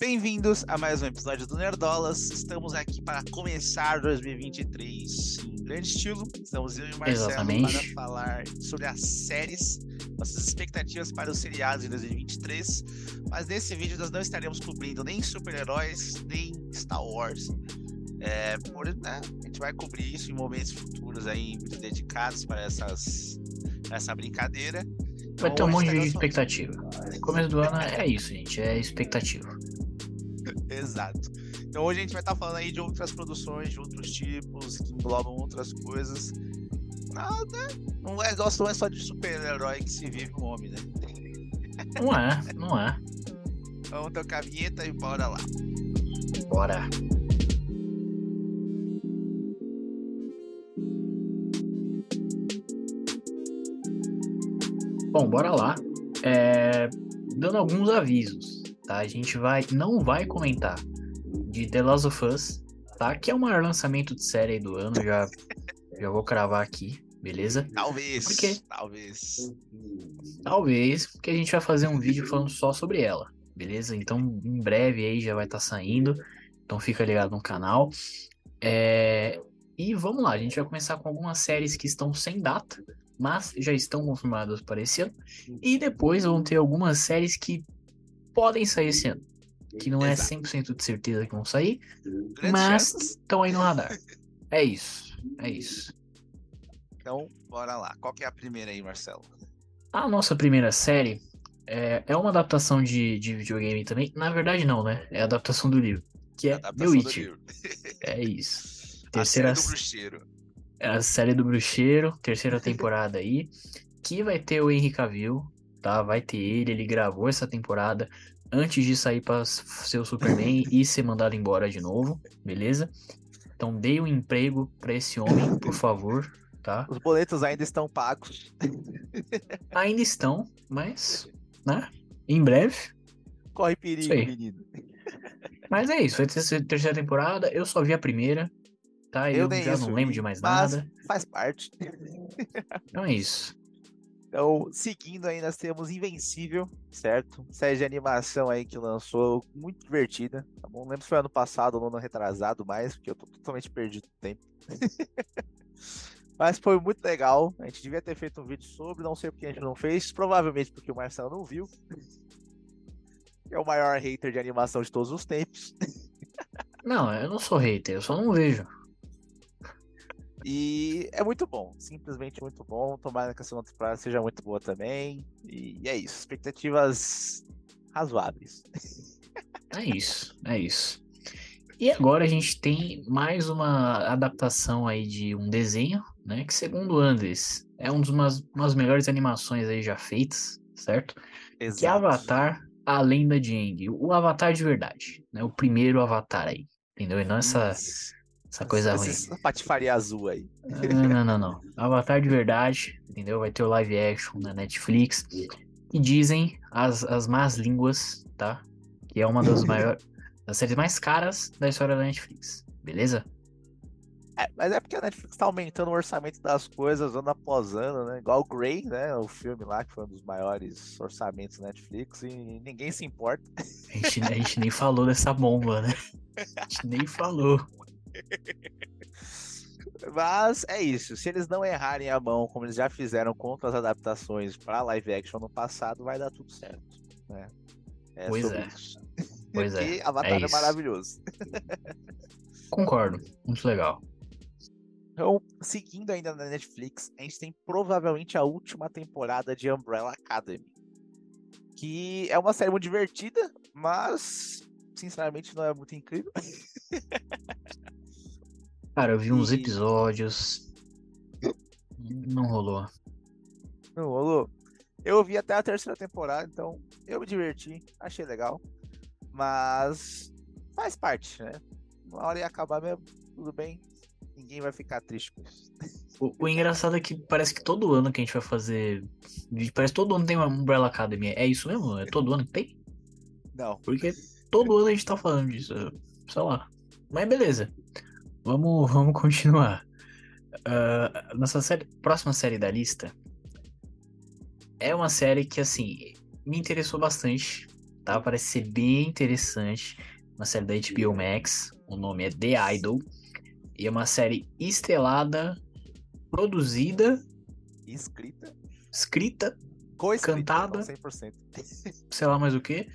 Bem-vindos a mais um episódio do Nerdolas. Estamos aqui para começar 2023 em grande estilo. Estamos eu e o Marcelo Exatamente. para falar sobre as séries, nossas expectativas para os seriados em 2023. Mas nesse vídeo nós não estaremos cobrindo nem super-heróis, nem Star Wars. É, por, né, a gente vai cobrir isso em momentos futuros aí, vídeos dedicados para essas, essa brincadeira. Vai Então, ter um hoje monte de expectativa. Começo do ano é isso, gente. É expectativa. Exato. Então hoje a gente vai estar falando aí de outras produções, de outros tipos, que englobam outras coisas. Né? não é, não é só de super-herói que se vive um homem, né? Não é, não é. Vamos tocar a vinheta e bora lá. Bora. Bom, bora lá. É, Dando alguns avisos, tá? A gente vai, não vai comentar de The Last of Us, tá? Que é o maior lançamento de série aí do ano, já, já vou cravar aqui, beleza? Talvez. Por quê? Talvez. Talvez, porque a gente vai fazer um vídeo falando só sobre ela, beleza? Então, em breve aí já vai estar saindo. Então fica ligado no canal. É, E vamos lá, a gente vai começar com algumas séries que estão sem data, mas já estão confirmadas para esse ano. E depois vão ter algumas séries que podem sair esse ano. Que não é Exato. 100% de certeza que vão sair, mas estão aí no radar. É isso, é isso. Então, bora lá. Qual que é a primeira aí, Marcelo? A nossa primeira série é, é uma adaptação de, de videogame também. Na verdade, não, né? É a adaptação do livro. Que é The Adaptação Witcher. É isso. A Terceira série do bruxeiro. é a série do Bruxeiro, terceira temporada aí. Que vai ter o Henry Cavill, tá? Vai ter ele. Ele gravou essa temporada antes de sair pra s- ser o Superman e ser mandado embora de novo, beleza? Então dê um emprego pra esse homem, por favor, tá? Os boletos ainda estão pagos. Ainda estão, mas, né? Em breve. Corre perigo, menino. Mas é isso, ter essa terceira temporada. Eu só vi a primeira, tá? Eu, nem já isso não lembro de mais nada. Faz parte. Então é isso. Então, seguindo aí, nós temos Invencível, certo? Série de animação aí que lançou, muito divertida, tá bom? Não lembro se foi ano passado ou no ano retrasado mais, porque eu tô totalmente perdido no tempo. Mas foi muito legal, a gente devia ter feito um vídeo sobre, não sei porque a gente não fez, provavelmente porque o Marcelo não viu. É o maior hater de animação de todos os tempos. Não, eu não sou hater, eu só não vejo. E é muito bom, simplesmente muito bom. Tomara que a segunda temporada seja muito boa também. E é isso, expectativas razoáveis. É isso, é isso. E agora a gente tem mais uma adaptação aí de um desenho, né? Que segundo o Andes é um dos umas, umas melhores animações aí já feitas, certo? Que é Exato. Avatar, a lenda de Aang. O Avatar de verdade, né? O primeiro Avatar aí, entendeu? E não essa, Isso. Essa coisa ruim. Essa patifaria azul aí. Não, não, não, não. Avatar de verdade, entendeu? Vai ter o live action na Netflix. E dizem as, as más línguas, tá? Que é uma das maiores, das séries mais caras da história da Netflix. Beleza? É, mas é porque a Netflix tá aumentando o orçamento das coisas ano após ano, né? Igual o Grey, né? O filme lá, que foi um dos maiores orçamentos da Netflix, e ninguém se importa. A gente, a gente nem falou dessa bomba, né? A gente nem falou. Mas é isso. Se eles não errarem a mão, como eles já fizeram contra as adaptações para live action no passado, vai dar tudo certo. Né? É Pois é. isso. Pois é. Porque Avatar é é, maravilhoso. Concordo. Muito legal. Então, seguindo ainda na Netflix, a gente tem provavelmente a última temporada de Umbrella Academy. Que é uma série muito divertida, mas sinceramente não é muito incrível. Cara, eu vi uns E- episódios. Não rolou. Não rolou. Eu vi até a terceira temporada, então eu me diverti, achei legal. Mas faz parte, né? Uma hora ia acabar mesmo, tudo bem. Ninguém vai ficar triste com isso. O, o engraçado é que parece que todo ano que a gente vai fazer. Parece que todo ano tem uma Umbrella Academy. É isso mesmo? É todo ano que tem? Não. Porque todo ano a gente tá falando disso. Sei lá. Mas beleza. Vamos, vamos continuar. Ah, nossa série, próxima série da lista é uma série que, assim, me interessou bastante, tá? Parece ser bem interessante. Uma série da HBO Max. O nome é The Idol. E é uma série estrelada, produzida, Escrita, escrita, co-escrita, Cantada. então, 100%. sei lá mais o que,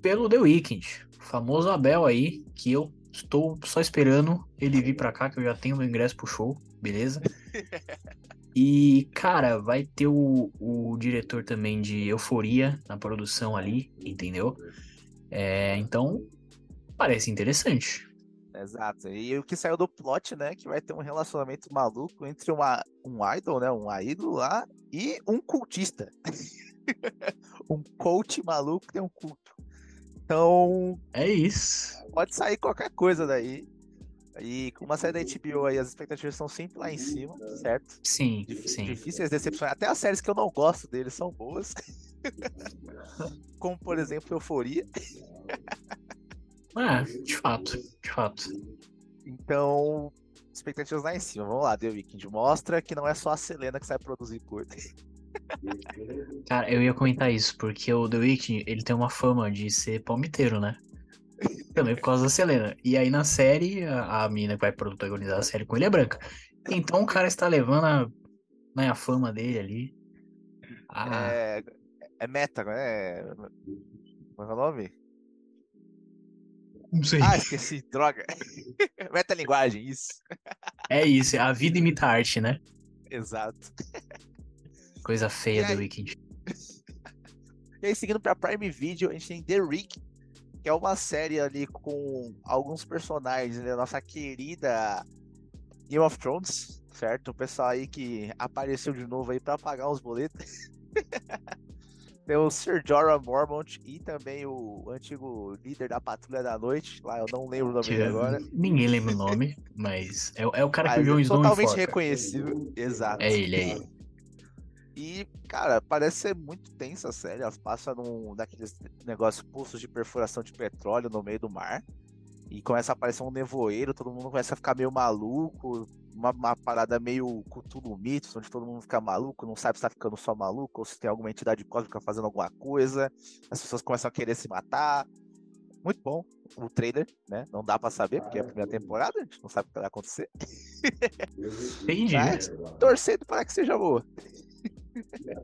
pelo The Weeknd. O famoso Abel aí, que eu estou só esperando ele vir pra cá, que eu já tenho meu ingresso pro show, beleza? E, cara, vai ter o, o diretor também de Euforia na produção ali, entendeu? É, então, parece interessante. Exato. E o que saiu do plot, né? Que vai ter um relacionamento maluco entre uma, um idol, né? Um ídolo lá e um cultista. um coach maluco tem um culto. Então, É isso. pode sair qualquer coisa daí. E com uma série da HBO aí, as expectativas são sempre lá em cima, certo? Sim, Dif- sim. Difíceis decepções. Até as séries que eu não gosto deles são boas. Como, por exemplo, Euforia. É, de fato, de fato. Então, expectativas lá em cima. Vamos lá, The Weeknd. Mostra que não é só a Selena que sai produzir coisa. Cara, eu ia comentar isso, porque o The Weeknd, ele tem uma fama de ser palmiteiro, né? Também por causa da Selena. E aí na série, a, a mina que vai protagonizar a série com ele é branca. Então o cara está levando a, né, a fama dele ali. Ah, É, é meta, né? Como é o nome? não sei. Ah, esqueci, droga. Metalinguagem, isso. É isso, a vida imita a arte, né? Exato. Coisa feia do aí? Weeknd. E aí, seguindo pra Prime Video, a gente tem The Rick, que é uma série ali com alguns personagens, né? Nossa querida Game of Thrones, certo? O pessoal aí que apareceu de novo aí pra pagar os boletos. tem o Sir Jorah Mormont e também o antigo líder da Patrulha da Noite, lá eu não lembro o nome dele agora. Ninguém lembra o nome, mas é, o- é o cara que o Jon Snow totalmente reconhecível, exato. É ele, é ele. E, cara, parece ser muito tensa a série. Elas passam num daqueles negócios, poços de perfuração de petróleo no meio do mar. E começa a aparecer um nevoeiro, todo mundo começa a ficar meio maluco. Uma, uma parada meio Cthulhu Mitos, onde todo mundo fica maluco, não sabe se tá ficando só maluco ou se tem alguma entidade cósmica fazendo alguma coisa. As pessoas começam a querer se matar. Muito bom o trailer, né? Não dá pra saber, porque é a primeira temporada, a gente não sabe o que vai acontecer. Entendi. Mas torcendo para que seja boa.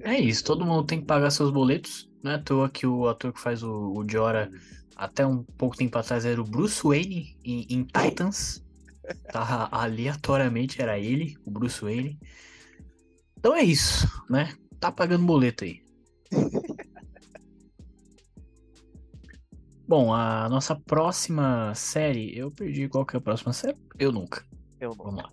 É isso, todo mundo tem que pagar seus boletos. Não é à toa que o ator que faz o, o Jorah, até um pouco tempo atrás, era o Bruce Wayne em, em Titans. Tá, aleatoriamente era ele, o Bruce Wayne. Então é isso, né? Tá pagando boleto aí. Bom, a nossa próxima série, eu perdi qual que é a próxima série? Eu nunca. Eu não. Vamos lá.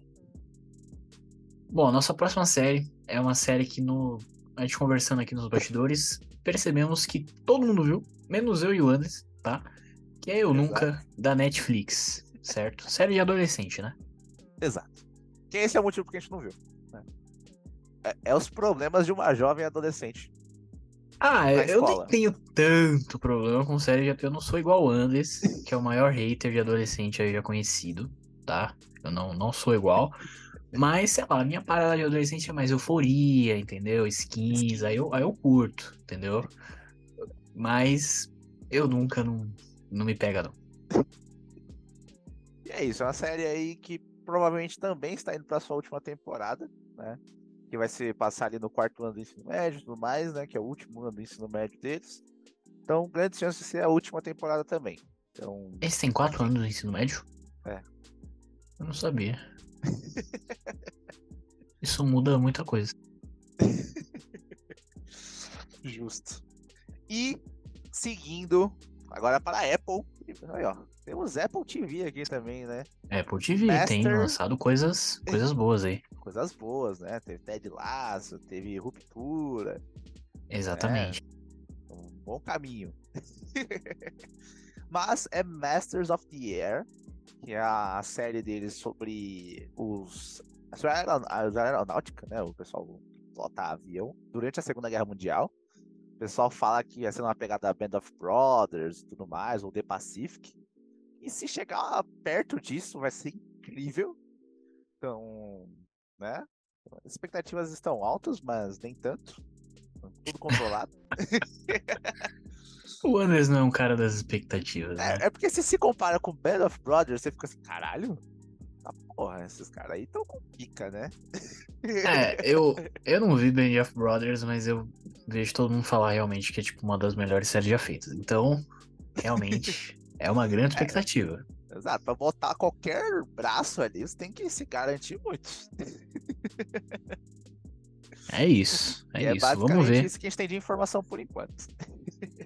Bom, a nossa próxima série é uma série que no, a gente conversando aqui nos bastidores, percebemos que todo mundo viu, menos eu e o Anderson, tá? Que é Eu Exato. Nunca, da Netflix, certo? Série de adolescente, né? Exato. Que esse é o motivo que a gente não viu. né? É, é os problemas de uma jovem adolescente. Ah, eu nem tenho tanto problema com série, que eu não sou igual o Anderson, que é o maior hater de adolescente aí já conhecido, tá? Eu não, não sou igual. Mas, sei lá, a minha parada de adolescente é mais euforia, entendeu? Skins, aí eu, aí eu curto, entendeu? Mas eu nunca não, não me pega, não. E é isso, é uma série aí que provavelmente também está indo para sua última temporada, né? Que vai se passar ali no quarto ano do ensino médio e tudo mais, né? Que é o último ano do ensino médio deles. Então, grande chance de ser a última temporada também. Então, Esse tem quatro anos no ensino médio? É. Eu não sabia. Isso muda muita coisa. justo. E seguindo, agora para a Apple. Aí, ó, temos Apple TV aqui também, né? Apple TV tem Master- lançado coisas, coisas boas aí. Coisas boas, né? Teve Ted Lasso, teve Ruptura. Exatamente. um bom caminho. Mas é Masters of the Air, que é a série deles sobre os sobre a aeron- a aeronáutica, né? O pessoal pilota avião durante a Segunda Guerra Mundial. O pessoal fala que ia ser uma pegada Band of Brothers e tudo mais, ou The Pacific. E se chegar perto disso, vai ser incrível. Então, né? As expectativas estão altas, mas nem tanto. Tudo controlado. O Anders não é um cara das expectativas, né? É, é porque se se compara com Band of Brothers, você fica assim, caralho, tá porra, esses caras aí tão com pica, né? É, eu, eu não vi Band of Brothers, mas eu vejo todo mundo falar realmente que é tipo uma das melhores séries já feitas. Então, realmente, é uma grande expectativa. Exato, pra botar qualquer braço ali, você tem que se garantir muito. É isso, é, é isso. Vamos ver. isso que a gente tem de informação por enquanto.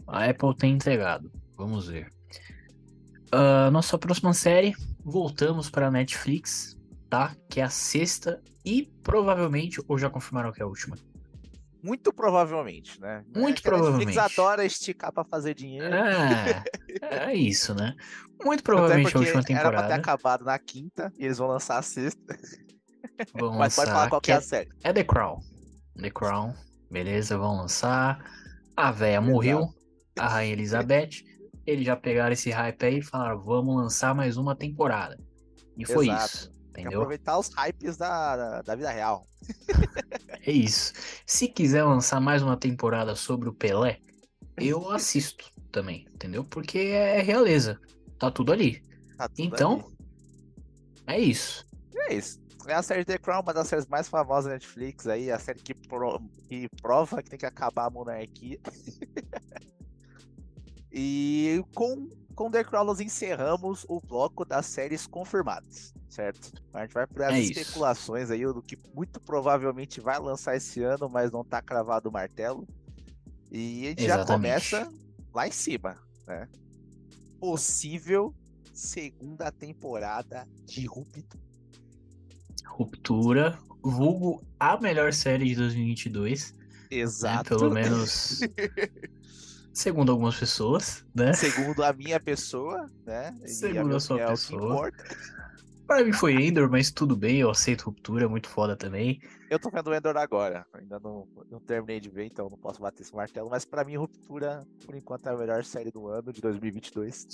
A Apple tem entregado. Vamos ver. Ah, nossa próxima série, voltamos para a Netflix, tá? Que é a sexta e provavelmente, ou já confirmaram que é a última? Muito provavelmente, né? Muito É a Netflix provavelmente. adora esticar pra fazer dinheiro. É, é isso, né? Muito provavelmente a última Era pra ter temporada. acabado na quinta e eles vão lançar a sexta. Vão Mas pode falar lançar, qual que que é é, a série. é The Crown. The Crown, beleza, vão lançar. A véia morreu, a Rainha Elizabeth. Eles já pegaram esse hype aí e falaram: vamos lançar mais uma temporada. E foi Exato. isso, Tem que entendeu? aproveitar os hypes da, da, da vida real. É isso. Se quiser lançar mais uma temporada sobre o Pelé, eu assisto também, entendeu? Porque é realeza. Tá tudo ali. Tá tudo Então, ali. é isso. É isso. É a série The Crown, uma das séries mais famosas da Netflix aí, a série que, pro- que prova que tem que acabar a monarquia. e com, com The Crown nós encerramos o bloco das séries confirmadas, certo? A gente vai para as É isso. especulações aí do que muito provavelmente vai lançar esse ano, mas não tá cravado o martelo. E a gente já Exatamente. começa lá em cima, né? Possível segunda temporada de Ruptura. Ruptura, vulgo a melhor série de 2022, né? Exato. Pelo menos segundo algumas pessoas, né? Segundo a minha pessoa, né? E Segundo minha a sua é pessoa. Pra mim foi Endor, mas tudo bem, eu aceito Ruptura, é muito foda também. Eu tô vendo o Endor agora. Ainda não, não terminei de ver, então não posso bater esse martelo. Mas pra mim, Ruptura, por enquanto, é a melhor série do ano, de 2022.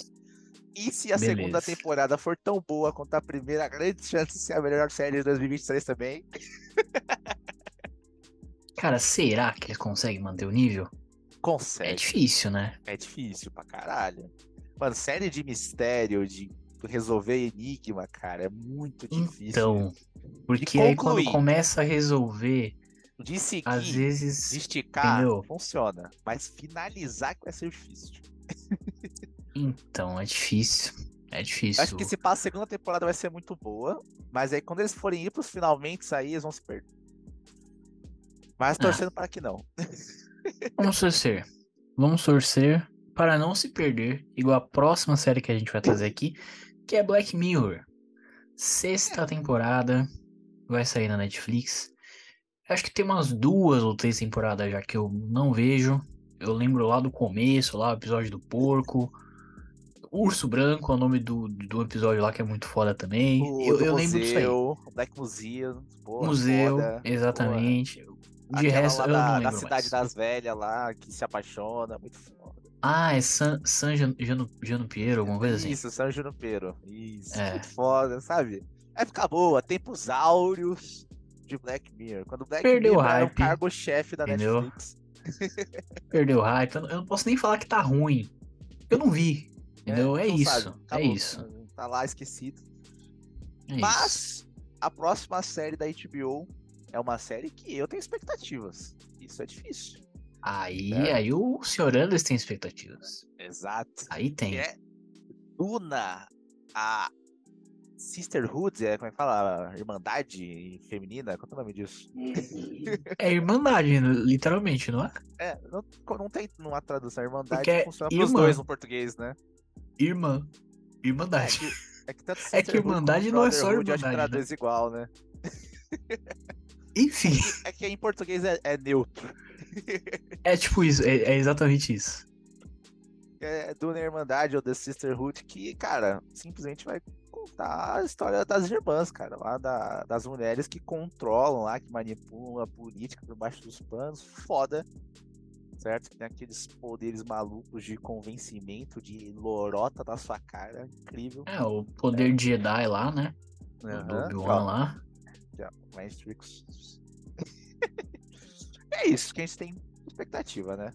E se a segunda Beleza. temporada for tão boa quanto a primeira, a grande chance de ser a melhor série de 2023 também. Cara, será que eles conseguem manter o nível? É Consegue. difícil, né? É difícil pra caralho. Mano, série de mistério, de resolver enigma, cara, é muito difícil. Então, porque aí quando começa a resolver, de seguir, às de vezes. esticar, entendeu? funciona. Mas finalizar que vai ser difícil. Então, é difícil. É difícil. Acho que se passa a segunda temporada vai ser muito boa. Mas aí quando eles forem ir pros finalmente aí, eles vão se perder. Mas Ah. torcendo para que não. Vamos torcer. Vamos torcer para não se perder, igual a próxima série que a gente vai trazer aqui, que é Black Mirror. Sexta temporada, vai sair na Netflix. Acho que tem umas duas ou três temporadas já que eu não vejo. Eu lembro lá do começo, lá o episódio do porco. Urso Branco é o nome do, do episódio lá que é muito foda também. O eu eu lembro disso aí. museu, Black Museum, boa, Museu, foda, exatamente. boa. De Aquela resto, lá eu da, não da lembro cidade mais. das velhas lá, que se apaixona, muito foda. Ah, é San, San Jan, Janu, Janu Piero, alguma coisa assim. Isso, São Junipero. Isso, É. muito foda, sabe? Vai ficar boa, tempos áureos de Black Mirror. Quando o Black Perdeu o Mirror era um hype, cargo-chefe da entendeu? Netflix. Perdeu o hype. Eu não- eu não posso nem falar que tá ruim. Eu não vi. Entendeu? É, não isso. sabe, é isso. Tá lá esquecido. É isso. Mas a próxima série da HBO é uma série que eu tenho expectativas. Isso é difícil. Aí, É. aí o senhor Anders tem expectativas. Exato. Aí tem. É Duna, a Sisterhood, é, como é que fala? Irmandade feminina? Qual é o nome disso? É Irmandade, literalmente, não é? É, não, não tem uma tradução. Irmandade Porque é funciona pros irmã. dois no português, né? Irmã. É Irmandade. que, é que É que Irmandade não é só Brotherhood, eu acho que Irmandade, traduz igual, né? Enfim, É que em português é, é neutro. é tipo isso. É, é exatamente isso. é e Irmandade ou The Sisterhood, que, cara, simplesmente vai contar a história das irmãs, cara, lá da- das mulheres que controlam lá, que manipulam a política por baixo dos panos, foda, certo? Que tem aqueles poderes malucos de convencimento, de lorota da sua cara, incrível. É, o poder de Jedi lá, né? O do Obi-Wan lá. Matrix. é isso que a gente tem expectativa, né?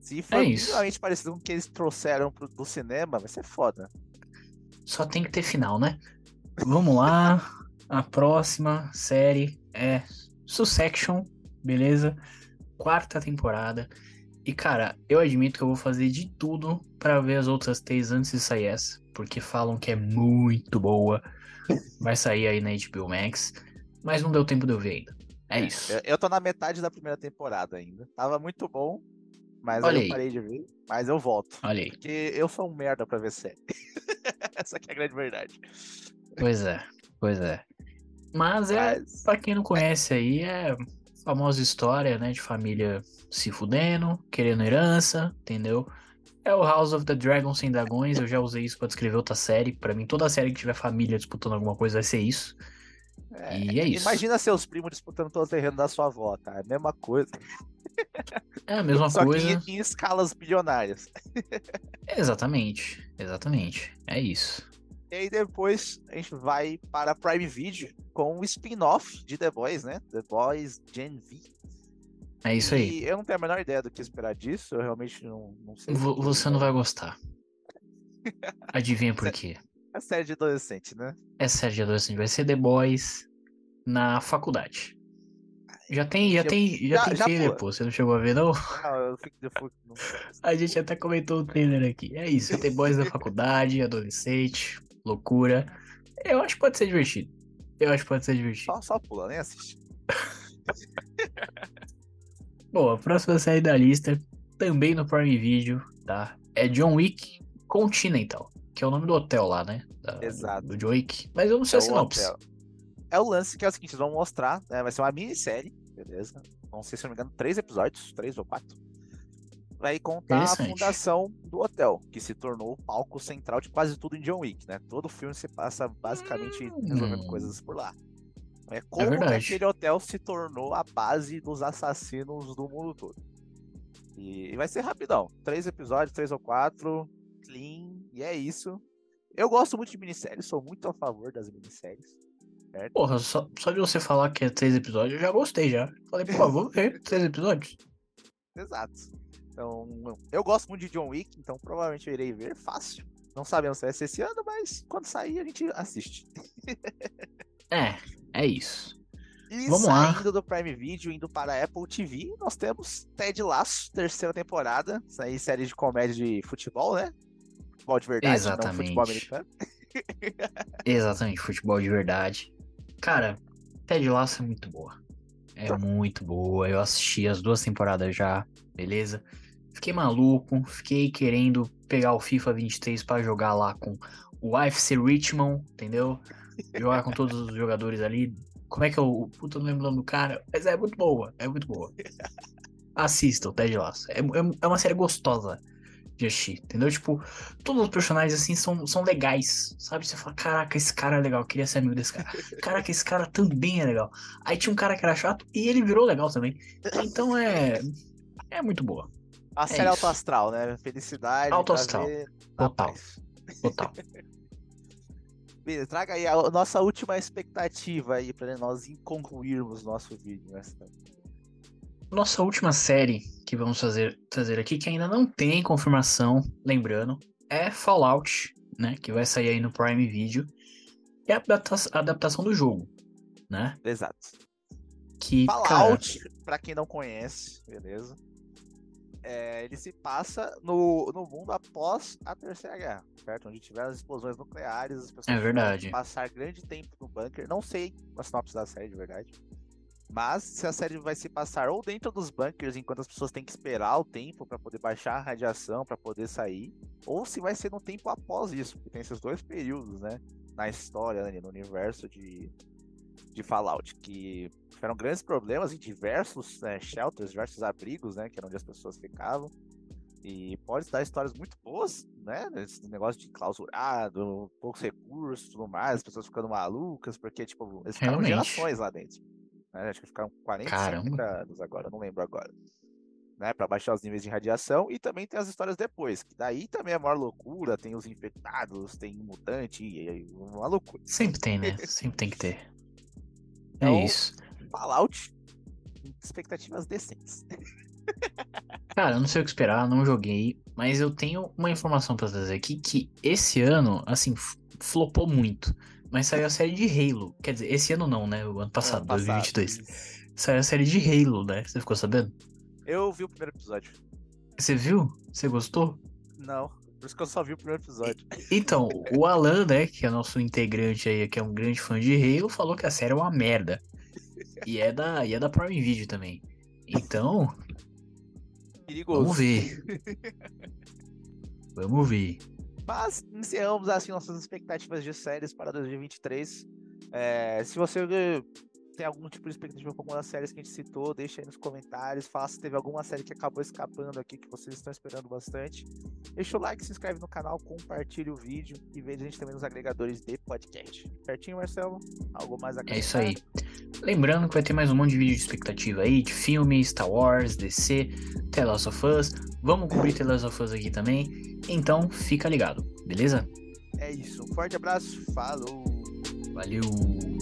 Se for É minimamente parecido com o que eles trouxeram pro, do cinema, vai ser foda. Só tem que ter final, né? Vamos lá. A próxima série é Succession, beleza? Quarta temporada. E cara, eu admito que eu vou fazer de tudo pra ver as outras três antes de sair essa, porque falam que é muito boa. Vai sair aí na HBO Max, mas não deu tempo de eu ver ainda. É isso. Eu, eu tô na metade da primeira temporada ainda. Tava muito bom, mas Olha eu parei de ver. Mas eu volto. Olha aí. Porque eu sou um merda pra ver série. Essa aqui é a grande verdade. Pois é, pois é. Mas é, Mas, pra quem não conhece aí, é famosa história, né, de família se fudendo, querendo herança, entendeu? É o House of the Dragon sem dragões, eu já usei isso pra descrever outra série. Pra mim, toda série que tiver família disputando alguma coisa vai ser isso. é, E é isso. Imagina seus primos disputando todo o terreno da sua avó, tá? É a mesma coisa. É a mesma só coisa. que em, em escalas bilionárias. Exatamente, exatamente. É isso. E aí depois a gente vai para Prime Video com o spin-off de The Boys, né? The Boys Gen V. É isso aí. E eu não tenho a menor ideia do que esperar disso, eu realmente não, não sei. Vo- Você não vai gostar. Adivinha por quê? É série de adolescente, né? É série de adolescente, vai ser The Boys na faculdade. Já tem, já tem, já, já- tem já trailer, pô. Você não chegou a ver, não? Não, eu fico de não- A gente até comentou o trailer aqui. É isso, The Boys na faculdade, adolescente, loucura. Eu acho que pode ser divertido. Eu acho que pode ser divertido. Só, só pula, nem assiste. Bom, a próxima série da lista, também no Prime Video, tá? É John Wick Continental, que é o nome do hotel lá, né? Da- Exato. Do John Wick. Mas eu não sei É a sinopse. hotel. É o lance que é o seguinte, eles vão mostrar, né? Vai ser uma minissérie, beleza? Vão ser, se não me engano, três episódios, três ou quatro. Vai contar a fundação do hotel, que se tornou o palco central de quase tudo em John Wick, né? Todo filme se passa basicamente resolvendo Hum. coisas por lá. É como que verdade. aquele hotel se tornou a base dos assassinos do mundo todo. E, e vai ser rapidão. Três episódios, três ou quatro, clean, e é isso. Eu gosto muito de minisséries, sou muito a favor das minisséries. Certo? Porra, só, só de você falar que é três episódios, eu já gostei já. Falei, pô, vou ver três episódios. Exato. Então, eu gosto muito de John Wick, então provavelmente eu irei ver fácil. Não sabemos se vai ser esse ano, mas quando sair a gente assiste. É, é isso. E Vamos lá. saindo do Prime Video, indo para a Apple TV, nós temos Ted Lasso, terceira temporada. Isso aí, série de comédia de futebol, né? Futebol de verdade, não futebol Exatamente. americano. Exatamente, futebol de verdade. Cara, Ted Lasso é muito boa. É muito boa. Eu assisti as duas temporadas já, beleza? Fiquei maluco, fiquei querendo pegar o FIFA 23 pra jogar lá com o AFC Richmond, entendeu? Jogar com todos os jogadores ali. Como é que eu. Puta, eu não lembro o nome do cara, mas é muito boa, é muito boa. Assista o Ted Lasso. É, é, é uma série gostosa de assistir, entendeu? Tipo, todos os personagens assim são, são legais, sabe? Você fala, caraca, esse cara é legal, eu queria ser amigo desse cara. Caraca, esse cara também é legal. Aí tinha um cara que era chato e ele virou legal também. Então é. É muito boa. A série isso. Alto Astral, né? Felicidade. Alto pra astral. ver na Total. paz. Total. Beleza, traga aí a nossa última expectativa aí pra nós concluirmos nosso vídeo. Né? Nossa última série que vamos fazer, trazer aqui, que ainda não tem confirmação, lembrando, é Fallout, né? Que vai sair aí no Prime Video. É a adapta- a adaptação do jogo, né? Exato. Que, cara, Fallout, pra quem não conhece, beleza? É, ele se passa no, no mundo após a Terceira Guerra, certo? Onde tiveram as explosões nucleares, as pessoas É verdade. passar grande tempo no bunker. Não sei a sinopse da série, de verdade. Mas se a série vai se passar ou dentro dos bunkers, enquanto as pessoas têm que esperar o tempo para poder baixar a radiação, para poder sair, ou se vai ser no tempo após isso, porque tem esses dois períodos, né? Na história, né, no universo de, de Fallout, que tiveram grandes problemas em diversos né, shelters, diversos abrigos, né? Que era onde as pessoas ficavam. E pode dar histórias muito boas, né? Esse negócio de clausurado, poucos recursos tudo mais, as pessoas ficando malucas, porque, tipo, eles ficaram Realmente. gerações lá dentro. Né? Acho que ficaram 40 Caramba. anos agora, não lembro agora. Né, para baixar os níveis de radiação e também tem as histórias depois, que daí também é a maior loucura, tem os infectados, tem mutante, e, e uma loucura. sempre tem, né? Sempre tem que ter. É Então, isso. Fallout, expectativas decentes. Cara, eu não sei o que esperar, não joguei, mas eu tenho uma informação pra trazer aqui que esse ano, assim, flopou muito. Mas saiu a série de Halo. Quer dizer, esse ano não, né? O ano passado, Ano passado, 2022. isso. Saiu a série de Halo, né? Você ficou sabendo? Eu vi o primeiro episódio. Você viu? Você gostou? Não, por isso que eu só vi o primeiro episódio. Então, o Alan, né, que é nosso integrante aí, que é um grande fã de Halo, falou que a série é uma merda. E é da, e é da Prime Video também. Então, Perigoso. vamos ver. Vamos ver. Mas encerramos assim nossas expectativas de séries para 2023. É, se você tem algum tipo de expectativa com alguma das séries que a gente citou, deixa aí nos comentários. Fala se teve alguma série que acabou escapando aqui que vocês estão esperando bastante. Deixa o like, se inscreve no canal, compartilha o vídeo e veja a gente também nos agregadores de podcast. Certinho, Marcelo? Algo mais a É isso aí. Lembrando que vai ter mais um monte de vídeo de expectativa aí, de filme, Star Wars, DC, The Last of Us. Vamos cobrir The Last of Us aqui também. Então, fica ligado, beleza? É isso. Um forte abraço. Falou! Valeu!